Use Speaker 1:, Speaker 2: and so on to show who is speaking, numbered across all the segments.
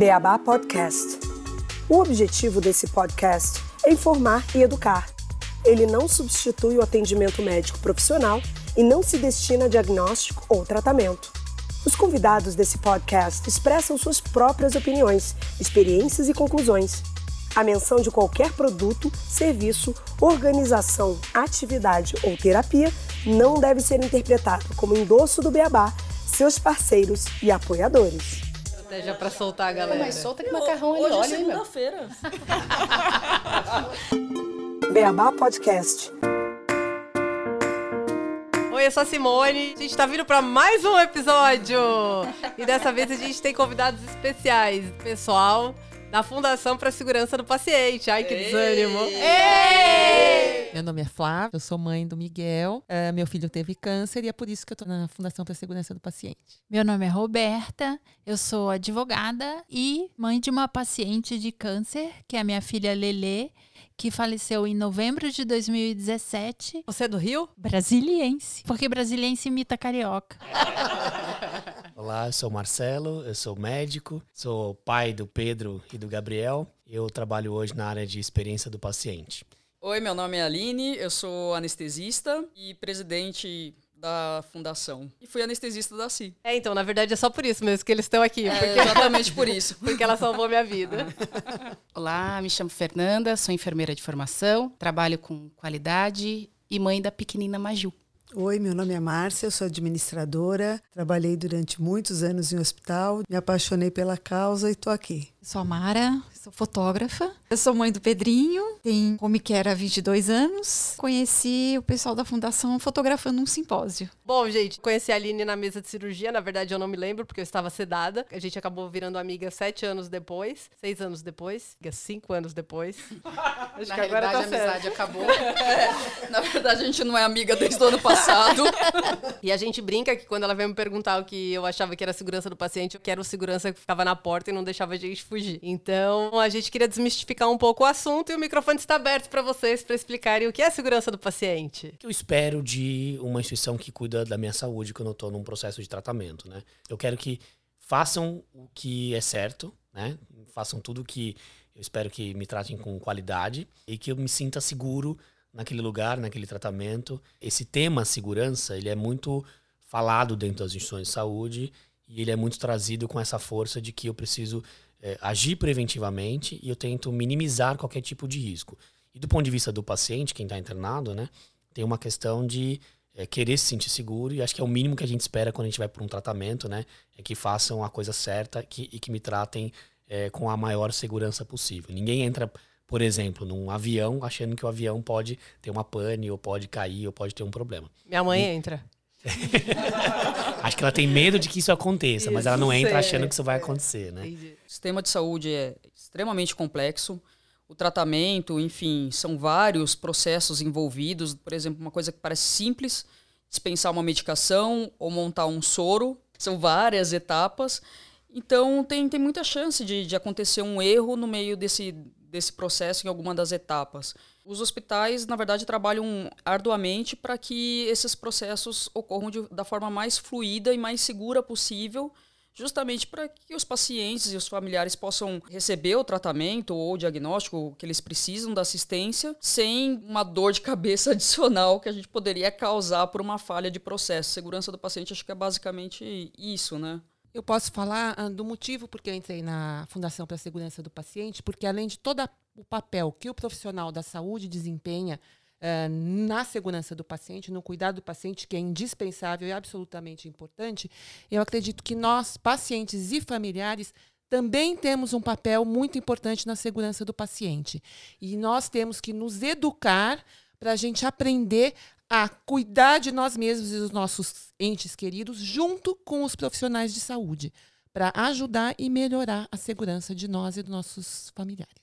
Speaker 1: Beabá Podcast. O objetivo desse podcast é informar e educar. Ele não substitui o atendimento médico profissional e não se destina a diagnóstico ou tratamento. Os convidados desse podcast expressam suas próprias opiniões, experiências e conclusões. A menção de qualquer produto, serviço, organização, atividade ou terapia não deve ser interpretada como endosso do Beabá, seus parceiros e apoiadores.
Speaker 2: Estratégia pra soltar a galera.
Speaker 3: Mais solta que macarrão ali,
Speaker 4: Hoje é
Speaker 3: olha aí, meu.
Speaker 4: segunda-feira.
Speaker 1: Beabá Podcast.
Speaker 2: Oi, eu sou a Simone. A gente tá vindo pra mais um episódio. E dessa vez a gente tem convidados especiais. Pessoal da Fundação para a Segurança do Paciente. Ai, que desânimo.
Speaker 5: Meu nome é Flávia, eu sou mãe do Miguel. eh, meu filho teve câncer e é por isso que eu estou na Fundação para a Segurança do Paciente.
Speaker 6: Meu nome é Roberta, eu sou advogada e mãe de uma paciente de câncer, que é a minha filha Lelê, que faleceu em novembro de 2017,
Speaker 2: Você é do Rio?
Speaker 6: brasiliense, porque brasiliense imita carioca.
Speaker 7: Olá, eu sou o Marcelo, eu sou médico, sou pai do Pedro e do Gabriel. Eu trabalho hoje na área de experiência do paciente.
Speaker 4: Oi, meu nome é Aline, eu sou anestesista e presidente da fundação. E fui anestesista da CI.
Speaker 2: É, então, na verdade é só por isso mesmo que eles estão aqui.
Speaker 4: É,
Speaker 2: Porque,
Speaker 4: exatamente por isso.
Speaker 2: porque ela salvou minha vida.
Speaker 3: Olá, me chamo Fernanda, sou enfermeira de formação, trabalho com qualidade e mãe da pequenina Maju.
Speaker 8: Oi, meu nome é Márcia, sou administradora, trabalhei durante muitos anos em hospital, me apaixonei pela causa e estou aqui.
Speaker 9: Sou a Mara, sou fotógrafa. Eu sou mãe do Pedrinho, tem como que era 22 anos. Conheci o pessoal da fundação fotografando um simpósio.
Speaker 2: Bom, gente, conheci a Aline na mesa de cirurgia. Na verdade, eu não me lembro, porque eu estava sedada. A gente acabou virando amiga sete anos depois, seis anos depois, cinco anos depois. Acho
Speaker 3: Na
Speaker 2: que agora tá
Speaker 3: a amizade acabou.
Speaker 4: Na verdade, a gente não é amiga desde o ano passado.
Speaker 2: E a gente brinca que quando ela veio me perguntar o que eu achava que era segurança do paciente, eu quero o segurança que ficava na porta e não deixava a gente fugir. Então, a gente queria desmistificar um pouco o assunto e o microfone está aberto para vocês para explicarem o que é segurança do paciente.
Speaker 7: Eu espero de uma instituição que cuida da minha saúde quando eu estou num processo de tratamento, né? Eu quero que façam o que é certo, né? Façam tudo que eu espero que me tratem com qualidade e que eu me sinta seguro naquele lugar, naquele tratamento. Esse tema segurança, ele é muito falado dentro das instituições de saúde e ele é muito trazido com essa força de que eu preciso eh, agir preventivamente e eu tento minimizar qualquer tipo de risco. E do ponto de vista do paciente, quem está internado, né, tem uma questão de eh, querer se sentir seguro e acho que é o mínimo que a gente espera quando a gente vai para um tratamento, né, é que façam a coisa certa que, e que me tratem eh, com a maior segurança possível. Ninguém entra, por exemplo, num avião achando que o avião pode ter uma pane ou pode cair ou pode ter um problema.
Speaker 2: Minha mãe entra.
Speaker 7: Acho que ela tem medo de que isso aconteça, mas ela não
Speaker 2: Isso,
Speaker 7: entra
Speaker 2: é,
Speaker 7: achando que isso vai acontecer, né?
Speaker 4: O sistema de saúde é extremamente complexo. O tratamento, enfim, são vários processos envolvidos. Por exemplo, uma coisa que parece simples, dispensar uma medicação ou montar um soro, são várias etapas. Então, tem, tem muita chance de, de acontecer um erro no meio desse, desse processo em alguma das etapas. Os hospitais, na verdade, trabalham arduamente para que esses processos ocorram de- da forma mais fluida e mais segura possível, justamente para que os pacientes e os familiares possam receber o tratamento ou o diagnóstico que eles precisam da assistência sem uma dor de cabeça adicional que a gente poderia causar por uma falha de processo. Segurança do paciente acho que é basicamente isso, né?
Speaker 5: Eu posso falar ah, do motivo porque eu entrei na Fundação para a Segurança do Paciente, porque além de todo o papel que o profissional da saúde desempenha ah, na segurança do paciente, no cuidado do paciente, que é indispensável e absolutamente importante, eu acredito que nós, pacientes e familiares, também temos um papel muito importante na segurança do paciente. E nós temos que nos educar para a gente aprender a cuidar de nós mesmos e dos nossos entes queridos junto com os profissionais de saúde, para ajudar e melhorar a segurança de nós e dos nossos familiares.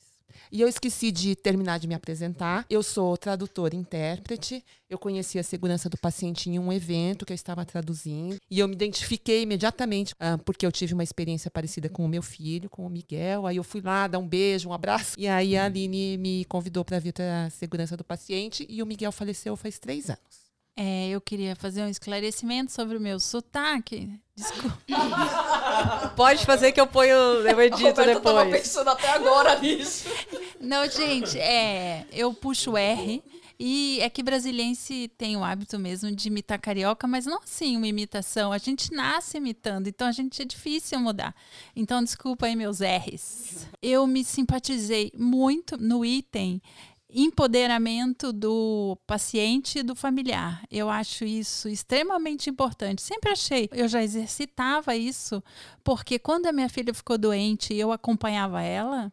Speaker 5: E eu esqueci de terminar de me apresentar. Eu sou tradutora intérprete. Eu conheci a segurança do paciente em um evento que eu estava traduzindo. E eu me identifiquei imediatamente, ah, porque eu tive uma experiência parecida com o meu filho, com o Miguel. Aí eu fui lá dar um beijo, um abraço. E aí a Aline me convidou para vir para a segurança do paciente. E o Miguel faleceu faz três anos.
Speaker 6: É, eu queria fazer um esclarecimento sobre o meu sotaque. Desculpa.
Speaker 2: Pode fazer que eu ponho, eu edito
Speaker 4: Roberta tava
Speaker 2: depois.
Speaker 4: pensando até agora nisso.
Speaker 6: Não, gente, é, eu puxo o R. E é que brasiliense tem o hábito mesmo de imitar carioca, mas não assim uma imitação. A gente nasce imitando, então a gente é difícil mudar. Então, desculpa aí meus R's. Eu me simpatizei muito no item empoderamento do paciente e do familiar. Eu acho isso extremamente importante. Sempre achei. Eu já exercitava isso, porque quando a minha filha ficou doente e eu acompanhava ela,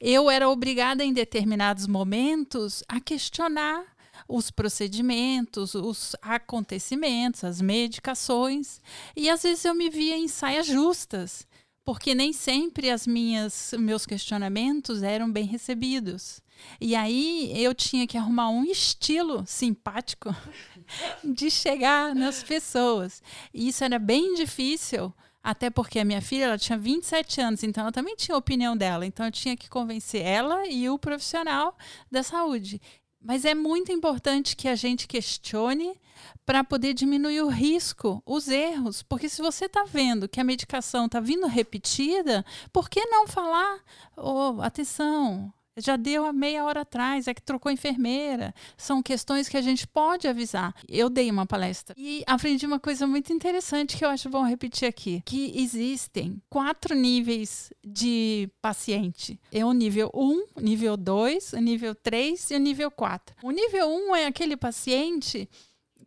Speaker 6: eu era obrigada em determinados momentos a questionar os procedimentos, os acontecimentos, as medicações, e às vezes eu me via em saias justas, porque nem sempre as minhas meus questionamentos eram bem recebidos. E aí eu tinha que arrumar um estilo simpático de chegar nas pessoas. E isso era bem difícil, até porque a minha filha ela tinha 27 anos, então ela também tinha a opinião dela. Então eu tinha que convencer ela e o profissional da saúde. Mas é muito importante que a gente questione para poder diminuir o risco, os erros. Porque se você está vendo que a medicação está vindo repetida, por que não falar? Oh, atenção, já deu há meia hora atrás, é que trocou enfermeira. São questões que a gente pode avisar. Eu dei uma palestra e aprendi uma coisa muito interessante que eu acho bom repetir aqui: que existem quatro níveis de paciente. É o nível 1, nível 2, o nível 3 e o nível 4. O nível 1 é aquele paciente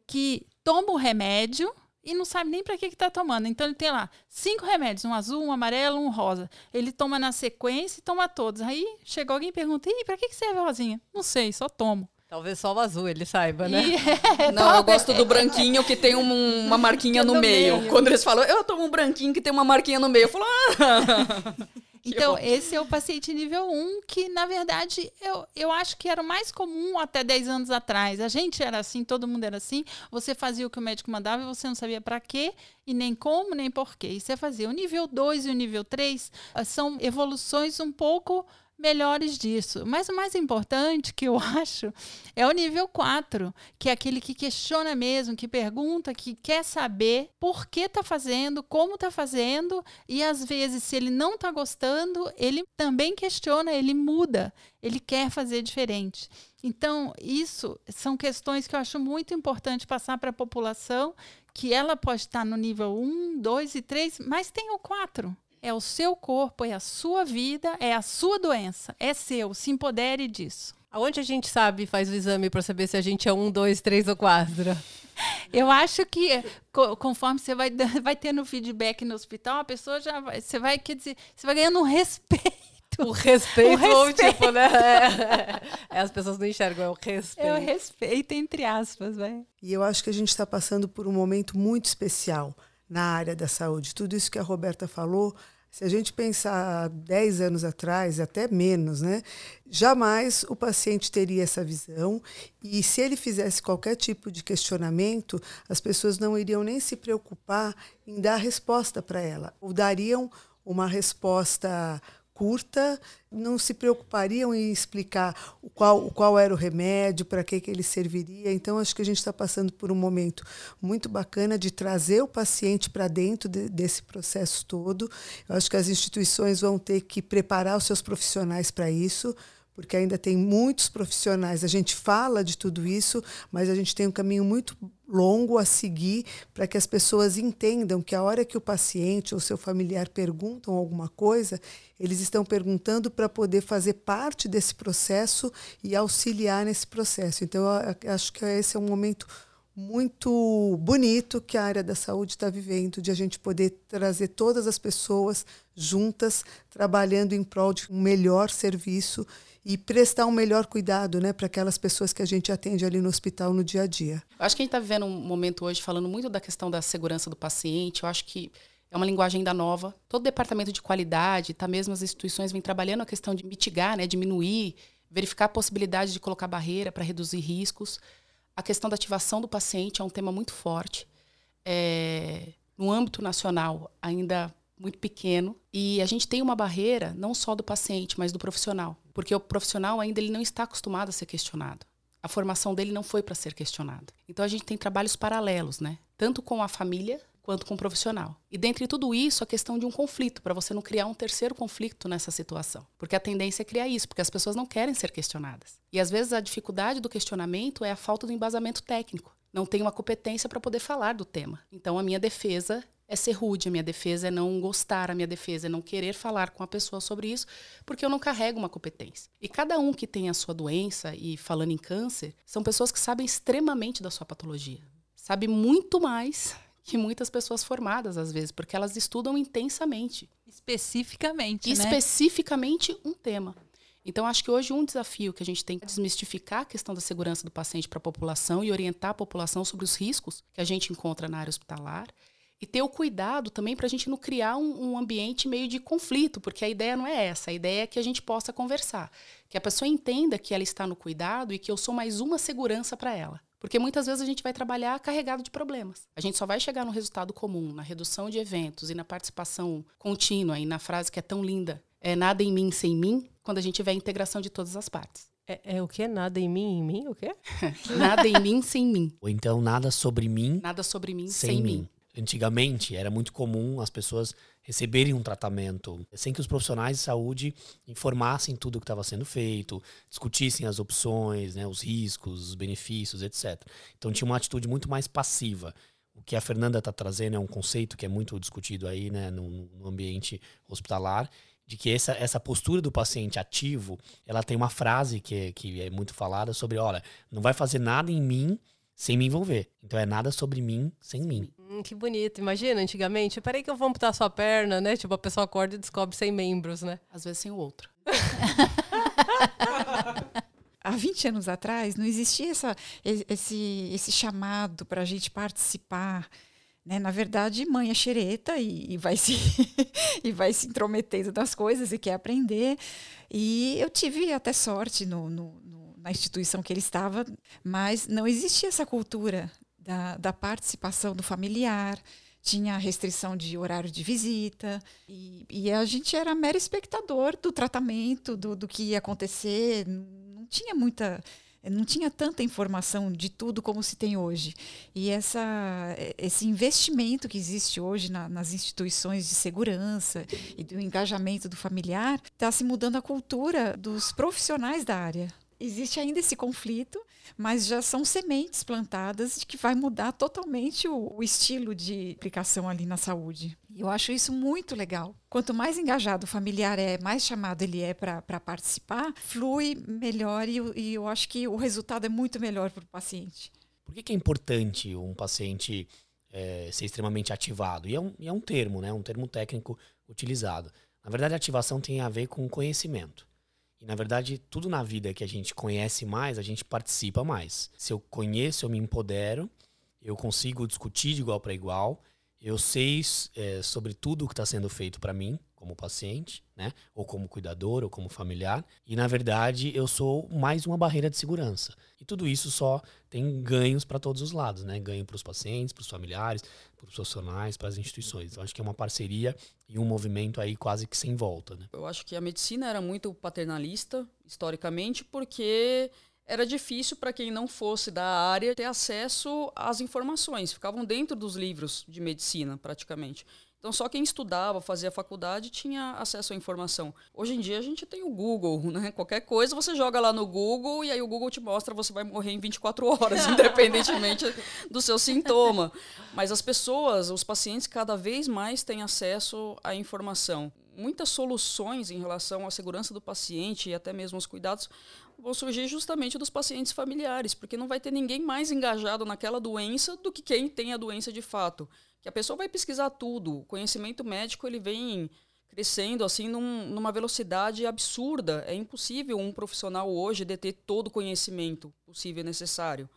Speaker 6: que toma o remédio e não sabe nem para que está tomando. Então ele tem lá cinco remédios, um azul, um amarelo, um rosa. Ele toma na sequência e toma todos. Aí chegou alguém e pergunta: "E para que que serve a rosinha?" Não sei, só tomo.
Speaker 2: Talvez só o azul ele saiba, né?
Speaker 6: E, é,
Speaker 4: Não, eu gosto do branquinho que tem um- uma marquinha no,
Speaker 6: No
Speaker 4: meio.
Speaker 6: meio.
Speaker 4: Quando eles falam, eu tomo um branquinho que tem uma marquinha no meio, eu falo, ah!
Speaker 6: Então, esse é o paciente nível 1, que na verdade eu, eu acho que era o mais comum até 10 anos atrás. A gente era assim, todo mundo era assim. Você fazia o que o médico mandava e você não sabia para quê, e nem como, nem porquê. E você fazia. O nível 2 e o nível 3 ah, são evoluções um pouco melhores disso. Mas o mais importante que eu acho é o nível 4, que é aquele que questiona mesmo, que pergunta, que quer saber por que está fazendo, como está fazendo, e às vezes, se ele não está gostando, ele também questiona, ele muda, ele quer fazer diferente. Então, isso são questões que eu acho muito importante passar para a população, que ela pode estar no nível 1, 2 e 3, mas tem o 4. É o seu corpo, é a sua vida, é a sua doença, é seu. Se empodere disso.
Speaker 2: Aonde a gente sabe e faz o exame para saber se a gente é um, dois, três ou quatro?
Speaker 6: Eu acho que co- conforme você vai, vai tendo feedback no hospital, a pessoa já vai, você vai, quer dizer, você vai ganhando um respeito.
Speaker 2: O respeito,
Speaker 6: O
Speaker 2: ou
Speaker 6: respeito.
Speaker 2: tipo, né? É, é, as pessoas não enxergam, é o respeito.
Speaker 6: É o respeito, entre aspas, vai.
Speaker 8: E eu acho que a gente está passando por um momento muito especial na área da saúde. Tudo isso que a Roberta falou, se a gente pensar 10 anos atrás, até menos, né? Jamais o paciente teria essa visão e se ele fizesse qualquer tipo de questionamento, as pessoas não iriam nem se preocupar em dar resposta para ela, ou dariam uma resposta curta, não se preocupariam em explicar o qual, qual era o remédio, para que, que ele serviria. Então, acho que a gente está passando por um momento muito bacana de trazer o paciente para dentro de- desse processo todo. Eu acho que as instituições vão ter que preparar os seus profissionais para isso, porque ainda tem muitos profissionais. A gente fala de tudo isso, mas a gente tem um caminho muito longo a seguir para que as pessoas entendam que a hora que o paciente ou seu familiar perguntam alguma coisa, eles estão perguntando para poder fazer parte desse processo e auxiliar nesse processo. Então, acho que esse é um momento muito bonito que a área da saúde está vivendo, de a gente poder trazer todas as pessoas juntas, trabalhando em prol de um melhor serviço e prestar um melhor cuidado né, para aquelas pessoas que a gente atende ali no hospital no dia a dia.
Speaker 3: Eu acho que a gente está vivendo um momento hoje falando muito da questão da segurança do paciente. Eu acho que é uma linguagem ainda nova. Todo departamento de qualidade, tá mesmo as instituições vêm trabalhando a questão de mitigar, né, diminuir, verificar a possibilidade de colocar barreira para reduzir riscos. A questão da ativação do paciente é um tema muito forte. É, no âmbito nacional, ainda muito pequeno. E a gente tem uma barreira não só do paciente, mas do profissional. Porque o profissional ainda ele não está acostumado a ser questionado. A formação dele não foi para ser questionada. Então a gente tem trabalhos paralelos, né? Tanto com a família quanto com o profissional. E dentre tudo isso, a questão de um conflito, para você não criar um terceiro conflito nessa situação. Porque a tendência é criar isso, porque as pessoas não querem ser questionadas. E às vezes a dificuldade do questionamento é a falta do embasamento técnico. Não tem uma competência para poder falar do tema. Então a minha defesa é ser rude, a minha defesa é não gostar, a minha defesa é não querer falar com a pessoa sobre isso, porque eu não carrego uma competência. E cada um que tem a sua doença, e falando em câncer, são pessoas que sabem extremamente da sua patologia. Sabe muito mais que muitas pessoas formadas, às vezes, porque elas estudam intensamente.
Speaker 6: Especificamente, né?
Speaker 3: Especificamente um tema. Então, acho que hoje um desafio que a gente tem que desmistificar a questão da segurança do paciente para a população e orientar a população sobre os riscos que a gente encontra na área hospitalar e ter o cuidado também para a gente não criar um, um, ambiente meio de conflito, porque a ideia não é essa. A ideia é que a gente possa conversar, que a pessoa entenda que ela está no cuidado e que eu sou mais uma segurança para ela. Porque muitas vezes a gente vai trabalhar carregado de problemas. A gente só vai chegar no resultado comum, na redução de eventos e na participação contínua e na frase que é tão linda, é nada em mim sem mim, quando a gente tiver a integração de todas as partes.
Speaker 2: É, é o que? Nada em mim, em mim? O quê?
Speaker 3: nada em mim sem mim.
Speaker 7: Ou então nada sobre mim.
Speaker 3: Nada sobre mim
Speaker 7: sem,
Speaker 3: sem
Speaker 7: mim.
Speaker 3: mim.
Speaker 7: Antigamente era muito comum as pessoas receberem um tratamento sem que os profissionais de saúde informassem tudo o que estava sendo feito, discutissem as opções, né, os riscos, os benefícios, etc. Então tinha uma atitude muito mais passiva. O que a Fernanda está trazendo é um conceito que é muito discutido aí né, no, no ambiente hospitalar, de que essa, essa postura do paciente ativo, ela tem uma frase que, é, que é muito falada sobre, olha, não vai fazer nada em mim sem me envolver. Então é nada sobre mim sem mim.
Speaker 2: Hum, que bonito. Imagina, antigamente, peraí que eu vou amputar sua perna, né? Tipo, a pessoa acorda e descobre sem membros, né?
Speaker 3: Às vezes sem o outro.
Speaker 9: Há 20 anos atrás não existia essa, esse, esse chamado para a gente participar. Né? Na verdade, mãe é xereta e, e, vai se, e vai se intrometendo nas coisas e quer aprender. E eu tive até sorte no, no, no na instituição que ele estava, mas não existia essa cultura da, da participação do familiar, tinha restrição de horário de visita, e, e, a gente era mero espectador do tratamento, do, do que ia acontecer, não tinha muita não tinha tanta informação de tudo como se tem hoje. E essa, esse investimento que existe hoje na, nas instituições de segurança e do engajamento do familiar está se mudando a cultura dos profissionais da área existe ainda esse conflito, mas já são sementes plantadas de que vai mudar totalmente o, o, estilo de aplicação ali na saúde. Eu acho isso muito legal. Quanto mais engajado o familiar é, mais chamado ele é para participar, flui melhor e, e, eu acho que o resultado é muito melhor para o paciente.
Speaker 7: Por que, que, é importante um paciente é, ser extremamente ativado? E é, um, e é um termo, né? um termo técnico utilizado. Na verdade, a ativação tem a ver com conhecimento. E na verdade, tudo na vida que a gente conhece mais, a gente participa mais. Se eu conheço, eu me empodero, eu consigo discutir de igual para igual, eu sei é, sobre tudo o que está sendo feito para mim, como paciente, né? Ou como cuidador, ou como familiar. E na verdade, eu sou mais uma barreira de segurança. E tudo isso só tem ganhos para todos os lados, né? Ganho para os pacientes, para os familiares, para os profissionais, para as instituições. Então, acho que é uma parceria e um movimento aí quase que sem volta, né?
Speaker 4: Eu acho que a medicina era muito paternalista, historicamente, porque era difícil para quem não fosse da área ter acesso às informações. Ficavam dentro dos livros de medicina, praticamente. Então, só quem estudava, fazia faculdade, tinha acesso à informação. Hoje em dia, a gente tem o Google, né? Qualquer coisa você joga lá no Google e aí o Google te mostra você vai morrer em 24 horas, independentemente do seu sintoma. Mas as pessoas, os pacientes, cada vez mais têm acesso à informação. Muitas soluções em relação à segurança do paciente e até mesmo os cuidados vão surgir justamente dos pacientes familiares, porque não vai ter ninguém mais engajado naquela doença do que quem tem a doença de fato que a pessoa vai pesquisar tudo. O conhecimento médico ele vem crescendo assim num, numa velocidade absurda. É impossível um profissional hoje deter todo o conhecimento possível e necessário.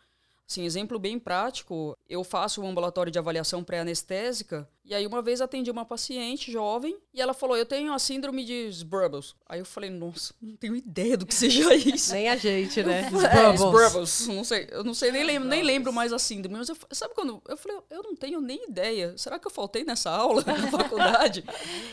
Speaker 4: Assim, exemplo bem prático, eu faço um ambulatório de avaliação pré-anestésica E aí uma vez atendi uma paciente jovem e ela falou: "Eu tenho a síndrome de Sbrubbles". Aí eu falei: "Nossa, não tenho ideia do que seja isso".
Speaker 2: Nem a gente, né?
Speaker 4: É, Sbrubbles. Não sei, eu não sei nem lembro, nem lembro mais a síndrome, mas eu, sabe quando eu falei: "Eu não tenho nem ideia. Será que eu faltei nessa aula na faculdade?".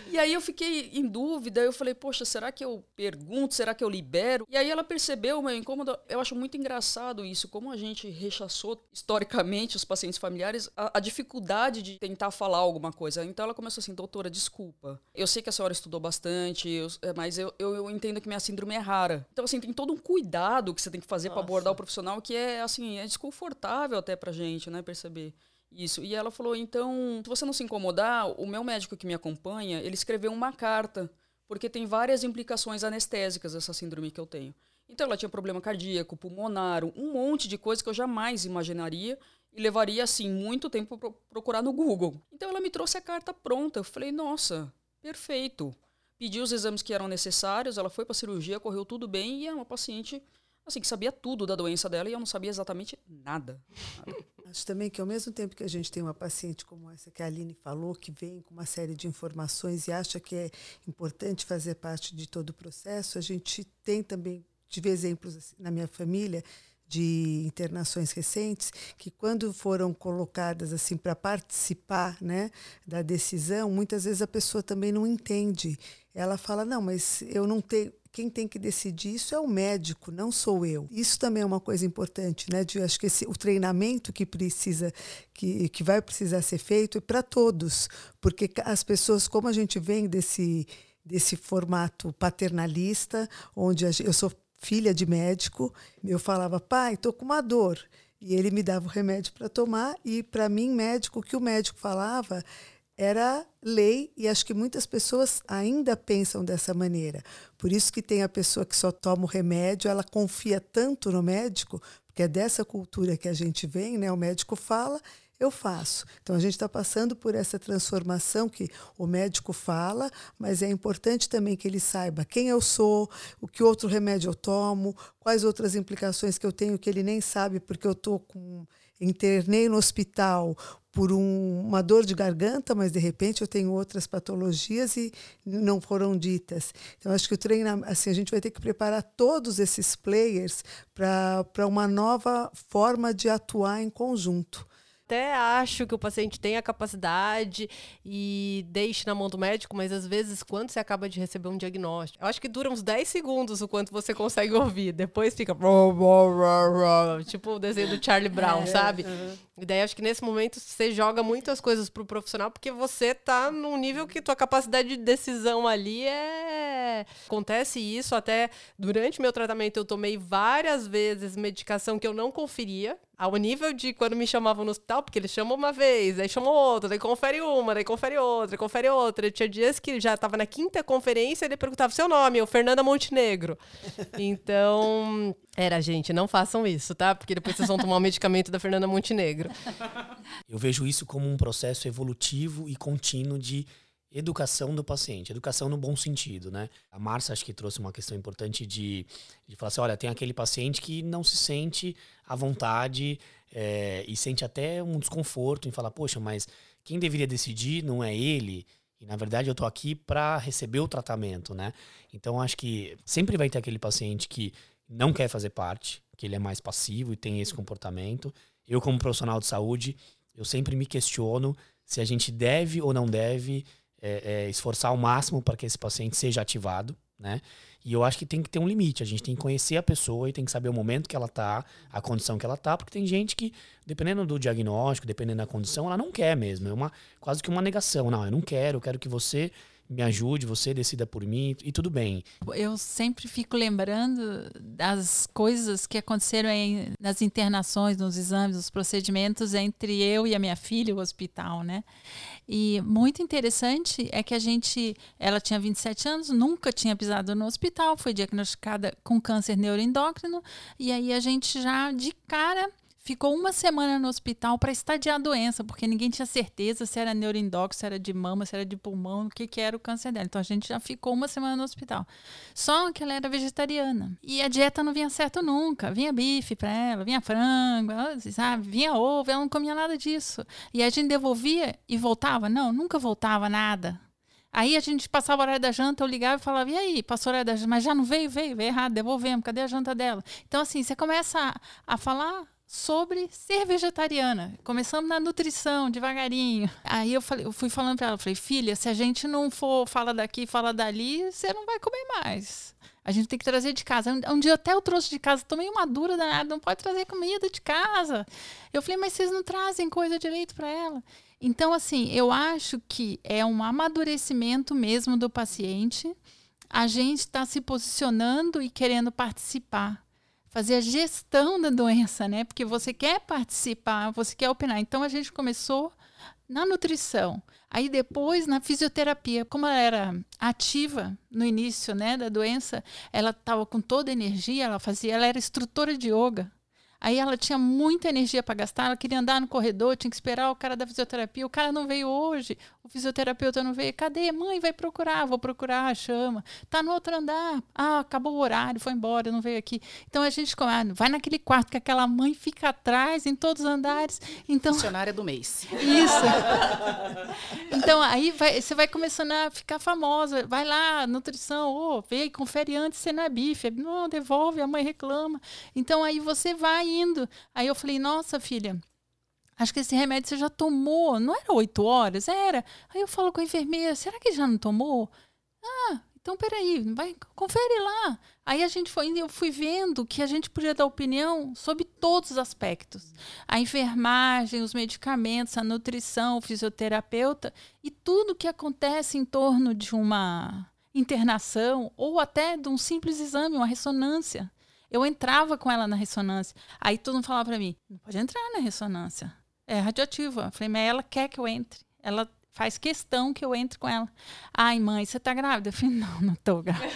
Speaker 4: e aí eu fiquei em dúvida, eu falei: "Poxa, será que eu pergunto, será que eu libero?". E aí ela percebeu o meu incômodo. Eu acho muito engraçado isso, como a gente rechaçou historicamente os pacientes familiares a, a dificuldade de tentar falar alguma coisa. Então ela começou assim, doutora, desculpa. Eu sei que a senhora estudou bastante, eu, é, mas eu, eu, eu, entendo que minha síndrome é rara. Então, assim, tem todo um cuidado que você tem que fazer para abordar o profissional que é, assim, é desconfortável até pra gente, né, perceber. Isso. E ela falou: então, se você não se incomodar, o meu médico que me acompanha, ele escreveu uma carta, porque tem várias implicações anestésicas essa síndrome que eu tenho. Então, ela tinha problema cardíaco, pulmonar, um monte de coisa que eu jamais imaginaria e levaria, assim, muito tempo para procurar no Google. Então ela me trouxe a carta pronta. Eu falei, nossa, perfeito. Pedi os exames que eram necessários, ela foi para cirurgia, correu tudo bem e é uma paciente assim que sabia tudo da doença dela e eu não sabia exatamente nada. nada.
Speaker 8: Acho também que ao mesmo tempo que a gente tem uma paciente como essa que a Aline falou, que vem com uma série de informações e acha que é importante fazer parte de todo o processo, a gente tem também tive exemplos assim, na minha família de internações recentes que quando foram colocadas assim para participar né da decisão muitas vezes a pessoa também não entende ela fala não mas eu não tenho quem tem que decidir isso é o médico, não sou eu. Isso também é uma coisa importante, né? De, acho que esse, o treinamento que precisa, que, que vai precisar ser feito é para todos, porque as pessoas, como a gente vem desse desse formato paternalista, onde eu sou filha de médico, eu falava, pai, estou com uma dor. E ele me dava o remédio para tomar, e para mim, médico, o que o médico falava era lei, e acho que muitas pessoas ainda pensam dessa maneira. Por isso que tem a pessoa que só toma o remédio, ela confia tanto no médico, porque é dessa cultura que a gente vem, né? O médico fala eu faço. Então a gente está passando por essa transformação que o médico fala, mas é importante também que ele saiba quem eu sou, o que outro remédio eu tomo, quais outras implicações que eu tenho que ele nem sabe porque eu estou com internei no hospital por um, uma dor de garganta, mas de repente eu tenho outras patologias e não foram ditas. Então acho que o treinamento, assim, a gente vai ter que preparar todos esses players para uma nova forma de atuar em conjunto
Speaker 2: até acho que o paciente tem a capacidade e deixe na mão do médico, mas às vezes, quando você acaba de receber um diagnóstico, eu acho que dura uns 10 segundos o quanto você consegue ouvir. Depois fica. Tipo o desenho do Charlie Brown, é, sabe? Uhum. E daí acho que nesse momento você joga muitas coisas pro profissional, porque você tá num nível que tua capacidade de decisão ali é. Acontece isso até durante meu tratamento eu tomei várias vezes medicação que eu não conferia, ao nível de quando me chamavam no hospital, porque eles chamam uma vez, aí chamam outra, daí confere uma, daí confere outra, confere outra. Eu tinha dias que já estava na quinta conferência e ele perguntava seu nome, o Fernanda Montenegro. Então, era, gente, não façam isso, tá? Porque depois vocês vão tomar o medicamento da Fernanda Montenegro.
Speaker 7: Eu vejo isso como um processo evolutivo e contínuo de educação do paciente, educação no bom sentido, né? A Márcia acho que trouxe uma questão importante de, de falar assim, olha, tem aquele paciente que não se sente à vontade é, e sente até um desconforto em falar, poxa, mas quem deveria decidir não é ele, e na verdade eu tô aqui para receber o tratamento, né? Então acho que sempre vai ter aquele paciente que não quer fazer parte, que ele é mais passivo e tem esse comportamento. Eu como profissional de saúde, eu sempre me questiono se a gente deve ou não deve é, é, esforçar ao máximo para que esse paciente seja ativado, né? E eu acho que tem que ter um limite. A gente tem que conhecer a pessoa e tem que saber o momento que ela tá, a condição que ela tá, porque tem gente que, dependendo do diagnóstico, dependendo da condição, ela não quer mesmo. É uma quase que uma negação. Não, eu não quero, eu quero que você me ajude, você decida por mim e tudo bem.
Speaker 6: Eu sempre fico lembrando das coisas que aconteceram em, nas internações, nos exames, nos procedimentos entre eu e a minha filha, o hospital, né? E muito interessante é que a gente, ela tinha 27 anos, nunca tinha pisado no hospital, foi diagnosticada com câncer neuroendócrino, e aí a gente já de cara ficou uma semana no hospital para estadiar a doença, porque ninguém tinha certeza se era neuroendócrino, se era de mama, se era de pulmão, o que, que era o câncer dela. Então a gente já ficou uma semana no hospital. Só que ela era vegetariana. E a dieta não vinha certo nunca. Vinha bife para ela, vinha frango, sabe? Vinha ovo, ela não comia nada disso. E a gente devolvia e voltava? Não, nunca voltava nada. Aí a gente passava o horário da janta, eu ligava e falava, e aí, passou o horário da janta, mas já não veio, veio, veio errado, devolvemos, cadê a janta dela? Então, assim, você começa a, a falar sobre ser vegetariana. Começamos na nutrição, devagarinho. Aí eu, falei, eu fui falando para ela, falei, filha, se a gente não for fala daqui, fala dali, você não vai comer mais. A gente tem que trazer de casa. Um, um dia até eu trouxe de casa, tomei uma dura danada, não pode trazer comida de casa. Eu falei, mas vocês não trazem coisa direito para ela. Então, assim, eu acho que é um amadurecimento mesmo do paciente. A gente está se posicionando e querendo participar, fazer a gestão da doença, né? Porque você quer participar, você quer opinar. Então, a gente começou na nutrição. Aí depois na fisioterapia, como ela era ativa no início, né, da doença, ela estava com toda a energia, ela fazia, ela era instrutora de yoga. Aí ela tinha muita energia para gastar, ela queria andar no corredor, tinha que esperar o cara da fisioterapia. O cara não veio hoje, o fisioterapeuta não veio. Cadê? Mãe, vai procurar. Vou procurar, chama. Tá no outro andar. Ah, acabou o horário, foi embora, não veio aqui. Então a gente ah, vai naquele quarto que aquela mãe fica atrás em todos os andares. Então
Speaker 3: funcionária do mês.
Speaker 6: Isso. então aí vai, você vai começando a ficar famosa. Vai lá, nutrição, oh, vê, confere antes se não é bife. Não, devolve, a mãe reclama. Então aí você vai indo. Aí eu falei, nossa, filha, acho que esse remédio você já tomou. Não era oito horas? Era. Aí eu falo com a enfermeira, será que já não tomou? Ah, então peraí, vai, confere lá. Aí a gente foi eu fui vendo que a gente podia dar opinião sobre todos os aspectos. A enfermagem, os medicamentos, a nutrição, o fisioterapeuta e tudo que acontece em torno de uma internação ou até de um simples exame, uma ressonância. Eu entrava com ela na ressonância. Aí todo mundo falava para mim: não pode entrar na ressonância. É radioativa. Eu falei, mas ela quer que eu entre. Ela faz questão que eu entre com ela. Ai, mãe, você tá grávida? Eu falei, não, não tô grávida.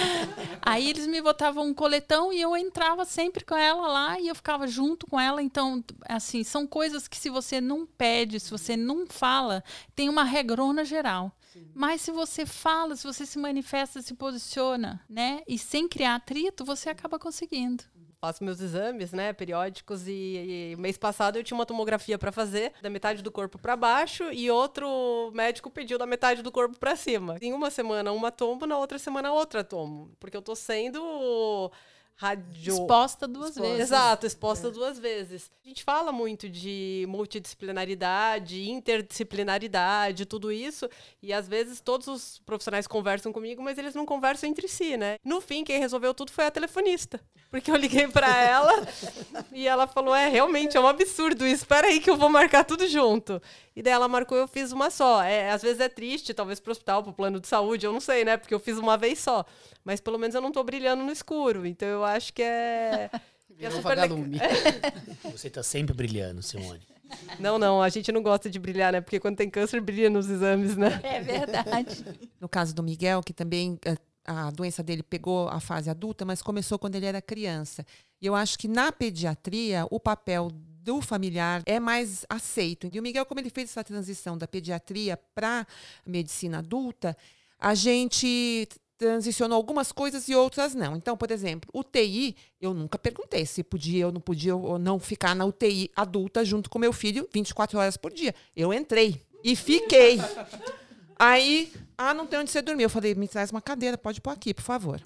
Speaker 6: Aí eles me botavam um coletão e eu entrava sempre com ela lá e eu ficava junto com ela. Então, assim, são coisas que se você não pede, se você não fala, tem uma regrona geral. Mas se você fala, se você se manifesta, se posiciona, né? E sem criar atrito, você acaba conseguindo
Speaker 2: faço meus exames, né, periódicos e, e mês passado eu tinha uma tomografia para fazer da metade do corpo para baixo e outro médico pediu da metade do corpo para cima. Em uma semana uma tomo, na outra semana outra tomo, porque eu tô sendo radio...
Speaker 6: Exposta duas exposta. vezes.
Speaker 2: Exato, exposta é. duas vezes. A gente fala muito de multidisciplinaridade, interdisciplinaridade, tudo isso, e às vezes todos os profissionais conversam comigo, mas eles não conversam entre si, né? No fim, quem resolveu tudo foi a telefonista. Porque eu liguei para ela e ela falou: é, realmente é um absurdo isso, espera aí que eu vou marcar tudo junto. E daí ela marcou, eu fiz uma só. É, às vezes é triste, talvez pro hospital, pro plano de saúde, eu não sei, né? Porque eu fiz uma vez só. Mas pelo menos eu não tô brilhando no escuro. Então eu acho que é.
Speaker 3: é super vagalume.
Speaker 7: Você tá sempre brilhando, Simone.
Speaker 2: Não, não, a gente não gosta de brilhar, né? Porque quando tem câncer, brilha nos exames, né?
Speaker 6: É verdade.
Speaker 5: No caso do Miguel, que também eh, a doença dele pegou a fase adulta, mas começou quando ele era criança. E eu acho que na pediatria, o papel do familiar é mais aceito. E o Miguel, como ele fez essa transição da pediatria para medicina adulta, a gente transicionou algumas coisas e outras não. Então, por exemplo, UTI, eu nunca perguntei se podia ou não podia ou não ficar na UTI adulta junto com meu filho 24 horas por dia. Eu entrei e fiquei. Aí, ah, não tem onde você dormir. Eu falei, me traz uma cadeira, pode pôr aqui, por favor.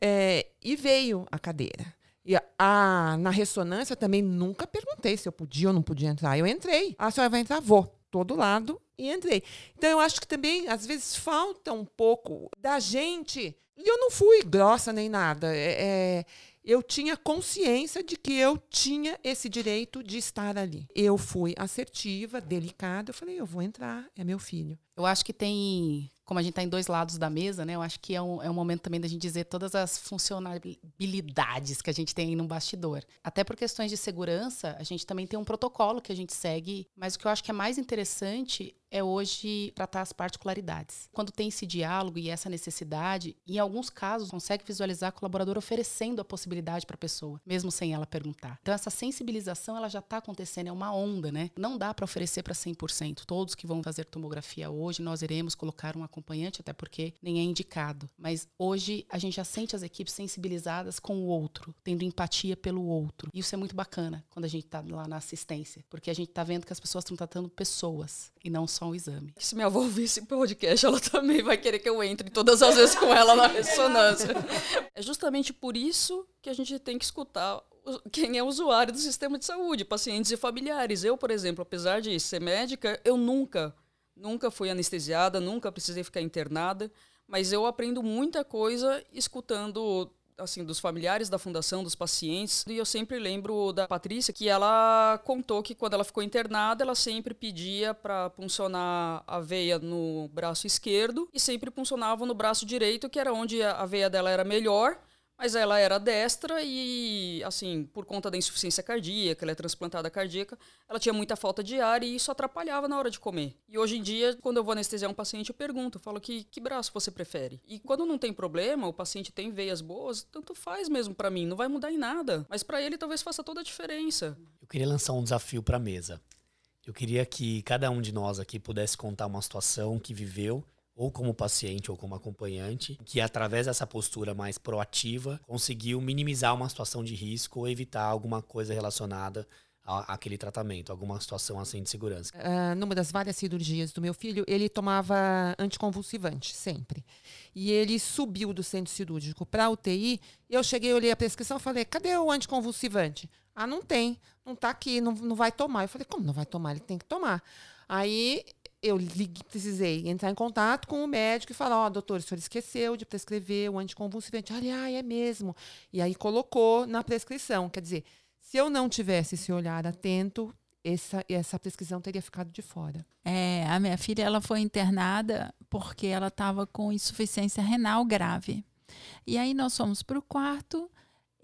Speaker 5: É, e veio a cadeira. E a, na ressonância também nunca perguntei se eu podia ou não podia entrar. Eu entrei. A senhora vai entrar? Vou. Todo lado e entrei. Então eu acho que também, às vezes, falta um pouco da gente. E eu não fui grossa nem nada. É, é, eu tinha consciência de que eu tinha esse direito de estar ali. Eu fui assertiva, delicada. Eu falei, eu vou entrar, é meu filho.
Speaker 3: Eu acho que tem como a gente está em dois lados da mesa, né? Eu acho que é um, é um momento também da gente dizer todas as funcionalidades que a gente tem aí no bastidor. Até por questões de segurança, a gente também tem um protocolo que a gente segue, mas o que eu acho que é mais interessante é hoje tratar as particularidades. Quando tem esse diálogo e essa necessidade, em alguns casos consegue visualizar a colaboradora oferecendo a possibilidade para a pessoa, mesmo sem ela perguntar. Então essa sensibilização ela já está acontecendo, é uma onda, né? Não dá para oferecer para 100%. Todos que vão fazer tomografia hoje, nós iremos colocar um acompanhante, até porque nem é indicado. Mas hoje a gente já sente as equipes sensibilizadas com o outro, tendo empatia pelo outro. E isso é muito bacana quando a gente está lá na assistência, porque a gente está vendo que as pessoas estão tratando pessoas e não só um exame.
Speaker 4: Se minha avó ouvir esse podcast, ela também vai querer que eu entre todas as vezes com ela na ressonância. É justamente por isso que a gente tem que escutar quem é usuário do sistema de saúde, pacientes e familiares. Eu, por exemplo, apesar de ser médica, eu nunca, nunca fui anestesiada, nunca precisei ficar internada, mas eu aprendo muita coisa escutando assim dos familiares da fundação, dos pacientes. E eu sempre lembro da Patrícia que ela contou que quando ela ficou internada, ela sempre pedia para puncionar a veia no braço esquerdo e sempre puncionava no braço direito, que era onde a veia dela era melhor mas ela era destra e, assim, por conta da insuficiência cardíaca, ela é transplantada cardíaca, ela tinha muita falta de ar e isso atrapalhava na hora de comer. E hoje em dia, quando eu vou anestesiar um paciente, eu pergunto, eu falo que, que braço você prefere? E quando não tem problema, o paciente tem veias boas, tanto faz mesmo para mim, não vai mudar em nada. Mas para ele talvez faça toda a diferença.
Speaker 7: Eu queria lançar um desafio para mesa. Eu queria que cada um de nós aqui pudesse contar uma situação que viveu ou como paciente ou como acompanhante, que através dessa postura mais proativa conseguiu minimizar uma situação de risco ou evitar alguma coisa relacionada àquele tratamento, alguma situação assim de segurança.
Speaker 5: Uh, numa das várias cirurgias do meu filho, ele tomava anticonvulsivante, sempre. E ele subiu do centro cirúrgico para a UTI. Eu cheguei, olhei a prescrição e falei: cadê o anticonvulsivante? Ah, não tem, não está aqui, não, não vai tomar. Eu falei: como não vai tomar? Ele tem que tomar. Aí eu precisei entrar em contato com o médico e falar: Ó, oh, doutor, o senhor esqueceu de prescrever o anticonvulsivante. Olha, ah, é mesmo. E aí colocou na prescrição. Quer dizer, se eu não tivesse esse olhar atento, essa, essa prescrição teria ficado de fora.
Speaker 6: É, a minha filha ela foi internada porque ela estava com insuficiência renal grave. E aí nós fomos para o quarto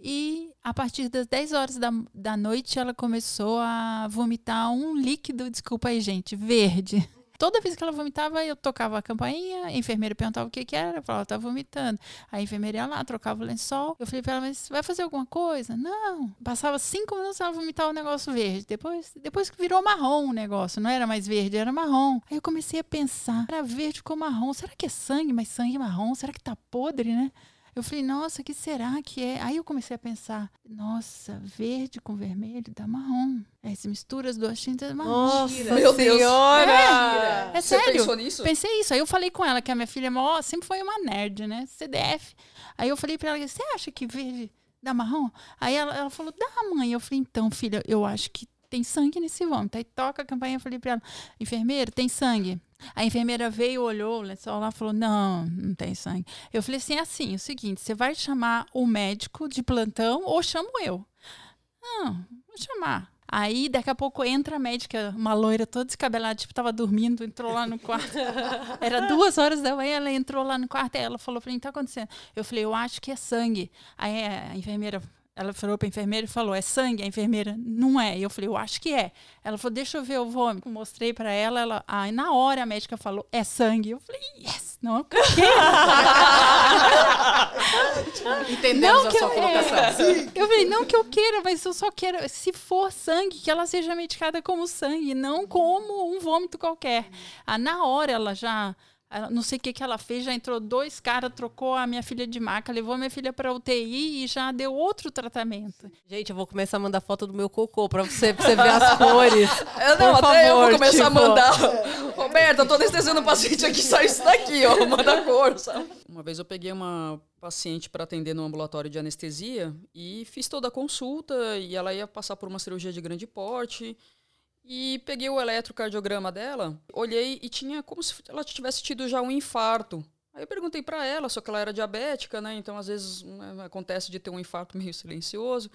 Speaker 6: e a partir das 10 horas da, da noite ela começou a vomitar um líquido, desculpa aí, gente, verde. Toda vez que ela vomitava, eu tocava a campainha, a enfermeira perguntava o que, que era, eu falava, ela tá vomitando. A enfermeira ia lá, trocava o lençol. Eu falei pra ela, mas vai fazer alguma coisa? Não. Passava cinco minutos, ela vomitava o um negócio verde. Depois, depois que virou marrom o negócio, não era mais verde, era marrom. Aí eu comecei a pensar, era verde com marrom. Será que é sangue, mas sangue marrom? Será que tá podre, né? Eu falei, nossa, que será que é? Aí eu comecei a pensar, nossa, verde com vermelho dá marrom. É, se mistura as duas tintas, marrom.
Speaker 2: Nossa, meu senhora!
Speaker 6: É, é
Speaker 4: Você
Speaker 6: sério.
Speaker 4: pensou nisso?
Speaker 6: Pensei isso. Aí eu falei com ela que a minha filha mó, sempre foi uma nerd, né? CDF. Aí eu falei pra ela, você acha que verde dá marrom? Aí ela, ela falou, dá, mãe. Eu falei, então, filha, eu acho que tem sangue nesse vômito. Aí toca a campanha, eu falei pra ela, enfermeiro, tem sangue. A enfermeira veio, olhou o lençol lá falou: Não, não tem sangue. Eu falei assim: é assim, o seguinte, você vai chamar o médico de plantão ou chamo eu? Não, vou chamar. Aí, daqui a pouco, entra a médica, uma loira toda descabelada, tipo, tava dormindo, entrou lá no quarto. Era duas horas da manhã, ela entrou lá no quarto e ela falou pra mim, tá acontecendo? Eu falei, eu acho que é sangue. Aí a enfermeira ela falou para a enfermeira e falou: é sangue? A enfermeira, não é. E eu falei: eu acho que é. Ela falou: deixa eu ver o vômito. Mostrei para ela. ela aí, na hora, a médica falou: é sangue. Eu falei: yes, não, que
Speaker 2: Entendemos não a sua eu, colocação.
Speaker 6: É, eu falei: não que eu queira, mas eu só quero, se for sangue, que ela seja medicada como sangue, não como um vômito qualquer. Ah, na hora, ela já ela, não sei o que, que ela fez, já entrou dois caras, trocou a minha filha de maca, levou a minha filha para UTI e já deu outro tratamento.
Speaker 2: Gente, eu vou começar a mandar foto do meu cocô para você, pra você ver as cores.
Speaker 4: Eu não, Por até favor, eu vou começar tipo... a mandar. Roberta, eu tô anestesiando o paciente aqui, só isso daqui, ó, manda cor, sabe? Uma vez eu peguei uma paciente para atender no ambulatório de anestesia e fiz toda a consulta e ela ia passar por uma cirurgia de grande porte. E peguei o eletrocardiograma dela, olhei e tinha como se ela tivesse tido já um infarto. Aí eu perguntei para ela, só que ela era diabética, né? Então às vezes né, acontece de ter um infarto meio silencioso.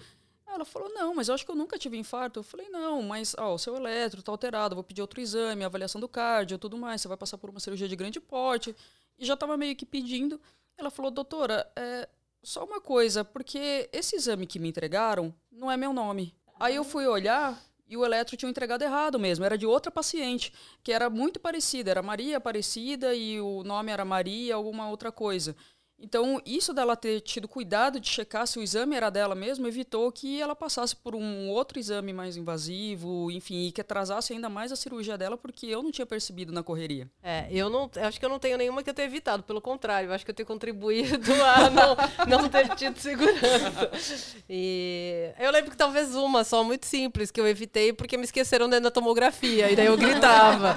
Speaker 4: Ela falou: "Não, mas eu acho que eu nunca tive infarto". Eu falei: "Não, mas ó, o seu eletro tá alterado, vou pedir outro exame, avaliação do cardio, tudo mais, você vai passar por uma cirurgia de grande porte". E já estava meio que pedindo. Ela falou: "Doutora, é só uma coisa, porque esse exame que me entregaram não é meu nome". Aí eu fui olhar e o eletro tinha entregado errado mesmo, era de outra paciente, que era muito parecida, era Maria Aparecida e o nome era Maria, alguma outra coisa. Então, isso dela ter tido cuidado de checar se o exame era dela mesmo, evitou que ela passasse por um outro exame mais invasivo, enfim, e que atrasasse ainda mais a cirurgia dela, porque eu não tinha percebido na correria.
Speaker 2: É, eu não eu acho que eu não tenho nenhuma que eu tenha evitado, pelo contrário, eu acho que eu tenho contribuído a não, não ter tido segurança. E eu lembro que talvez uma só, muito simples, que eu evitei porque me esqueceram dentro da tomografia, e daí eu gritava,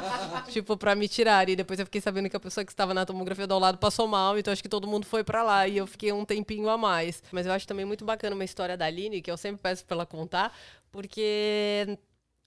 Speaker 2: tipo, pra me tirar. E depois eu fiquei sabendo que a pessoa que estava na tomografia do lado passou mal, então acho que todo mundo foi para lá e eu fiquei um tempinho a mais. Mas eu acho também muito bacana uma história da Aline, que eu sempre peço para ela contar, porque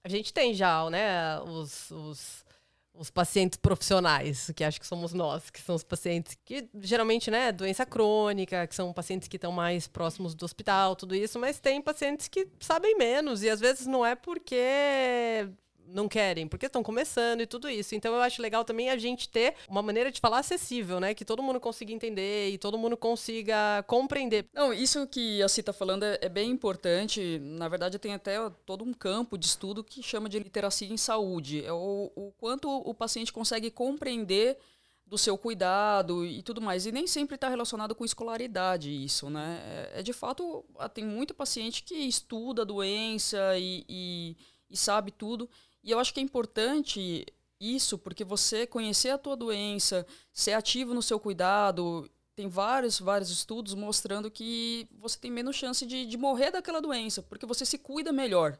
Speaker 2: a gente tem já, né, os, os, os, pacientes profissionais, que acho que somos nós, que são os pacientes que geralmente, né, doença crônica, que são pacientes que estão mais próximos do hospital, tudo isso, mas tem pacientes que sabem menos e às vezes não é porque não querem, porque estão começando e tudo isso. Então eu acho legal também a gente ter uma maneira de falar acessível, né? Que todo mundo consiga entender e todo mundo consiga compreender.
Speaker 4: Não, isso que a Cita está falando é, é, bem importante. Na verdade, tem até todo um campo de estudo que chama de literacia em saúde. É o, o quanto o paciente consegue compreender do seu cuidado e tudo mais. E nem sempre está relacionado com escolaridade isso, né? É, é, de fato, tem muito paciente que estuda a doença e, e, e sabe tudo. E eu acho que é importante isso, porque você conhecer a tua doença, ser ativo no seu cuidado, tem vários, vários estudos mostrando que você tem menos chance de, de morrer daquela doença, porque você se cuida melhor.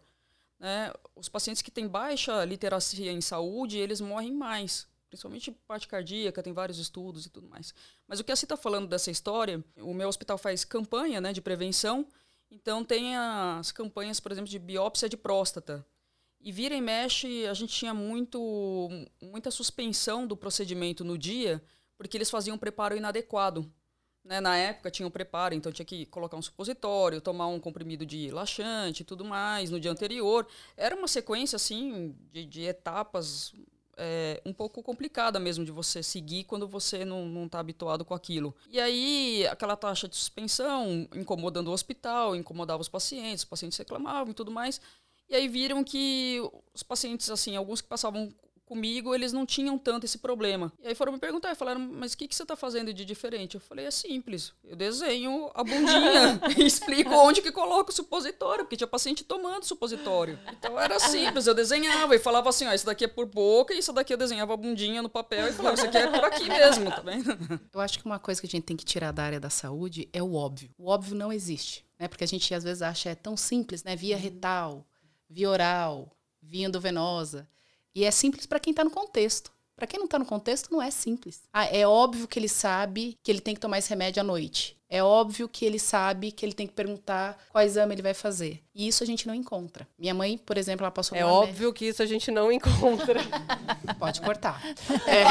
Speaker 4: Né? Os pacientes que têm baixa literacia em saúde, eles morrem mais, principalmente parte cardíaca, tem vários estudos e tudo mais. Mas o que a Cita está falando dessa história, o meu hospital faz campanha né, de prevenção, então tem as campanhas, por exemplo, de biópsia de próstata. E vira e mexe, a gente tinha muito, muita suspensão do procedimento no dia, porque eles faziam um preparo inadequado. Né? Na época tinha um preparo, então tinha que colocar um supositório, tomar um comprimido de laxante e tudo mais no dia anterior. Era uma sequência assim de, de etapas é, um pouco complicada mesmo de você seguir quando você não está habituado com aquilo. E aí, aquela taxa de suspensão incomodando o hospital, incomodava os pacientes, os pacientes reclamavam e tudo mais. E aí viram que os pacientes, assim, alguns que passavam comigo, eles não tinham tanto esse problema. E aí foram me perguntar, falaram, mas o que, que você está fazendo de diferente? Eu falei, é simples, eu desenho a bundinha e explico onde que coloco o supositório, porque tinha paciente tomando supositório. Então era simples, eu desenhava e falava assim, ó, isso daqui é por boca, e isso daqui eu desenhava a bundinha no papel e falava, isso aqui é por aqui mesmo, tá vendo?
Speaker 3: Eu acho que uma coisa que a gente tem que tirar da área da saúde é o óbvio. O óbvio não existe, né? Porque a gente às vezes acha é tão simples, né? Via retal, via oral, via endovenosa. E é simples para quem está no contexto. Para quem não está no contexto, não é simples. Ah, é óbvio que ele sabe que ele tem que tomar esse remédio à noite. É óbvio que ele sabe que ele tem que perguntar qual exame ele vai fazer. E isso a gente não encontra. Minha mãe, por exemplo, ela passou
Speaker 2: É óbvio que isso a gente não encontra.
Speaker 3: Pode cortar. É...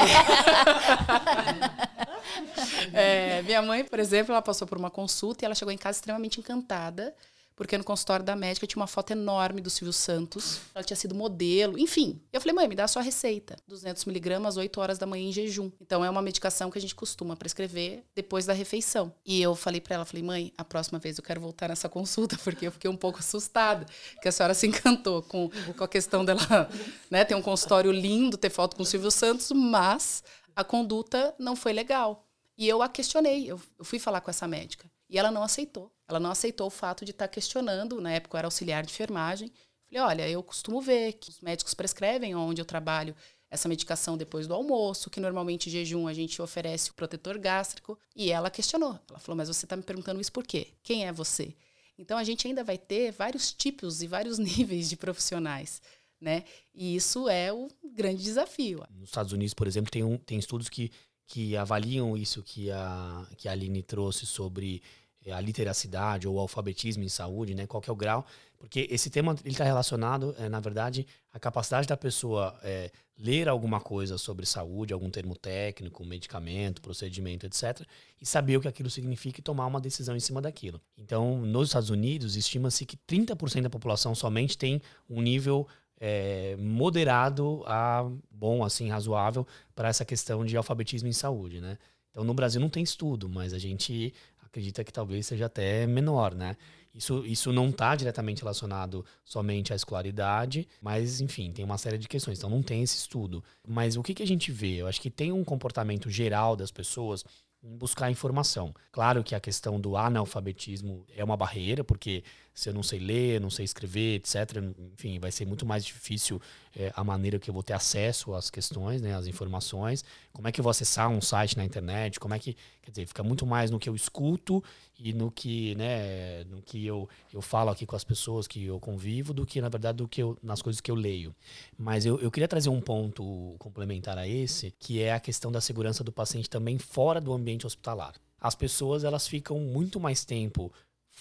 Speaker 3: é, minha mãe, por exemplo, ela passou por uma consulta e ela chegou em casa extremamente encantada porque no consultório da médica tinha uma foto enorme do Silvio Santos. Ela tinha sido modelo, enfim. Eu falei, mãe, me dá a sua receita. 200 miligramas, 8 horas da manhã em jejum. Então é uma medicação que a gente costuma prescrever depois da refeição. E eu falei para ela, falei, mãe, a próxima vez eu quero voltar nessa consulta, porque eu fiquei um pouco assustada, que a senhora se encantou com, com a questão dela, né, ter um consultório lindo, ter foto com o Silvio Santos, mas a conduta não foi legal. E eu a questionei, eu, eu fui falar com essa médica. E ela não aceitou. Ela não aceitou o fato de estar tá questionando, na época eu era auxiliar de enfermagem. Falei, olha, eu costumo ver que os médicos prescrevem onde eu trabalho essa medicação depois do almoço, que normalmente em jejum a gente oferece o protetor gástrico. E ela questionou. Ela falou, mas você está me perguntando isso por quê? Quem é você? Então a gente ainda vai ter vários tipos e vários níveis de profissionais. Né? E isso é o grande desafio.
Speaker 7: Nos Estados Unidos, por exemplo, tem, um, tem estudos que, que avaliam isso que a, que a Aline trouxe sobre a literacidade ou o alfabetismo em saúde, né? Qual é o grau? Porque esse tema ele está relacionado, é, na verdade, à capacidade da pessoa é, ler alguma coisa sobre saúde, algum termo técnico, medicamento, procedimento, etc., e saber o que aquilo significa e tomar uma decisão em cima daquilo. Então, nos Estados Unidos, estima-se que 30% da população somente tem um nível é, moderado a bom, assim, razoável para essa questão de alfabetismo em saúde, né? Então, no Brasil não tem estudo, mas a gente acredita que talvez seja até menor, né? Isso, isso não está diretamente relacionado somente à escolaridade, mas, enfim, tem uma série de questões. Então, não tem esse estudo. Mas o que, que a gente vê? Eu acho que tem um comportamento geral das pessoas em buscar informação. Claro que a questão do analfabetismo é uma barreira, porque se eu não sei ler, não sei escrever, etc., enfim, vai ser muito mais difícil é, a maneira que eu vou ter acesso às questões, né, às informações. Como é que eu vou acessar um site na internet? Como é que, quer dizer, fica muito mais no que eu escuto e no que, né, no que eu, eu falo aqui com as pessoas que eu convivo, do que, na verdade, do que eu, nas coisas que eu leio. Mas eu, eu queria trazer um ponto complementar a esse, que é a questão da segurança do paciente também fora do ambiente hospitalar. As pessoas, elas ficam muito mais tempo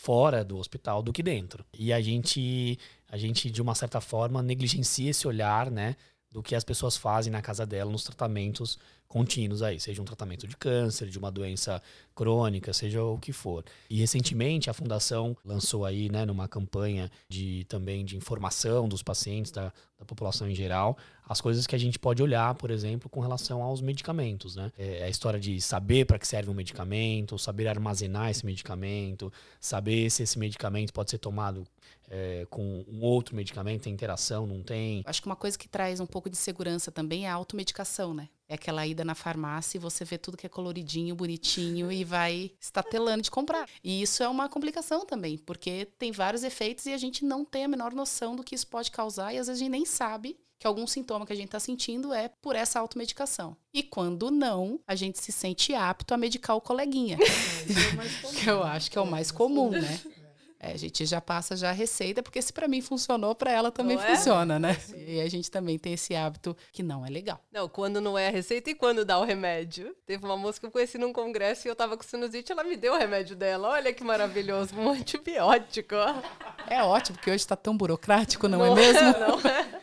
Speaker 7: fora do hospital do que dentro. E a gente, a gente de uma certa forma negligencia esse olhar, né, do que as pessoas fazem na casa dela nos tratamentos contínuos aí, seja um tratamento de câncer, de uma doença crônica, seja o que for. E recentemente a fundação lançou aí, né, numa campanha de também de informação dos pacientes da, da população em geral, as coisas que a gente pode olhar, por exemplo, com relação aos medicamentos, né? É a história de saber para que serve um medicamento, saber armazenar esse medicamento, saber se esse medicamento pode ser tomado é, com um outro medicamento, tem interação, não tem.
Speaker 3: Acho que uma coisa que traz um pouco de segurança também é a automedicação, né? É aquela ida na farmácia e você vê tudo que é coloridinho, bonitinho e vai estatelando de comprar. E isso é uma complicação também, porque tem vários efeitos e a gente não tem a menor noção do que isso pode causar e às vezes a gente nem sabe que algum sintoma que a gente está sentindo é por essa automedicação. E quando não, a gente se sente apto a medicar o coleguinha. que eu acho que é o mais comum, né? É, a gente já passa já a receita, porque se para mim funcionou, para ela também não funciona, é? né? E a gente também tem esse hábito que não é legal.
Speaker 2: Não, quando não é a receita e quando dá o remédio. Teve uma moça que eu conheci num congresso e eu tava com sinusite, ela me deu o remédio dela. Olha que maravilhoso, um antibiótico.
Speaker 3: É ótimo, porque hoje está tão burocrático, não, é não é mesmo? É, não é.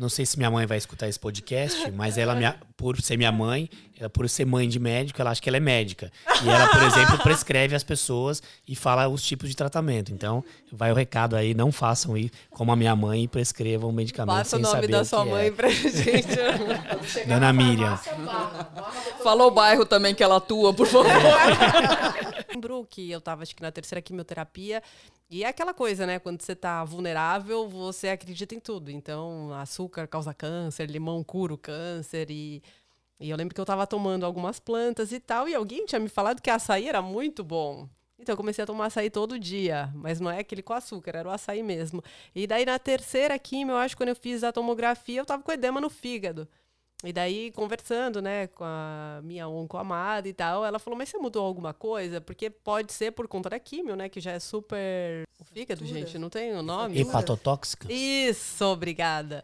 Speaker 7: Não sei se minha mãe vai escutar esse podcast, mas ela, por ser minha mãe, ela, por ser mãe de médico, ela acha que ela é médica. E ela, por exemplo, prescreve as pessoas e fala os tipos de tratamento. Então, vai o recado aí, não façam ir como a minha mãe e prescrevam medicamento Passa sem saber o nome da sua mãe é. pra gente. Dona Miriam.
Speaker 4: Fala o bairro também que ela atua, por favor.
Speaker 2: Lembro que eu tava, acho que na terceira quimioterapia, e é aquela coisa, né? Quando você tá vulnerável, você acredita em tudo. Então, açúcar causa câncer, limão cura o câncer. E, e eu lembro que eu tava tomando algumas plantas e tal, e alguém tinha me falado que açaí era muito bom. Então eu comecei a tomar açaí todo dia, mas não é aquele com açúcar, era o açaí mesmo. E daí na terceira quimio, eu acho, quando eu fiz a tomografia, eu tava com edema no fígado. E daí, conversando, né, com a minha oncoamada e tal, ela falou, mas você mudou alguma coisa? Porque pode ser por conta da químio, né, que já é super... O fígado, gente, não tem o nome?
Speaker 7: Hepatotóxica.
Speaker 2: Isso, obrigada.